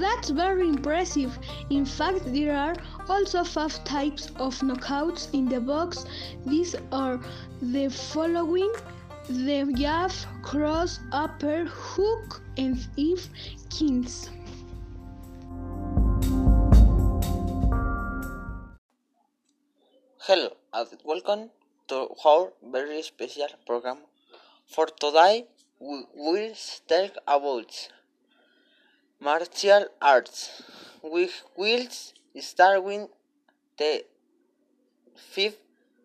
That's very impressive. In fact, there are also five types of knockouts in the box. These are the following the jab, cross, upper, hook, and if kings. Hello and welcome to our very special program. For today, we will talk about martial arts. We will start with the five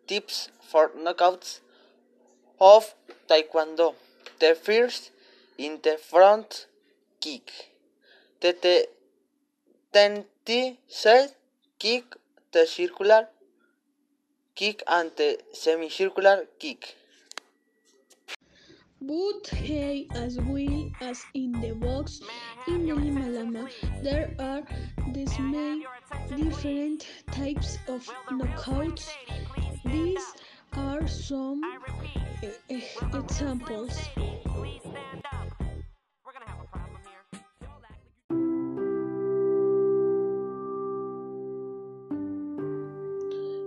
tips for knockouts of Taekwondo. The first in the front kick. The, the ten set kick, the circular kick and the semicircular kick. But hey, as well as in the box. In Lima Lama, there are these many different types of knockouts. These are some uh, examples.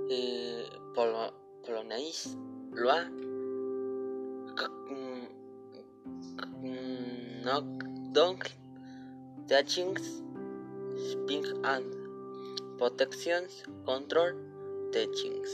Uh, polo, polonaise, loa, knockdowns, teachings, spin and protections, control, teachings.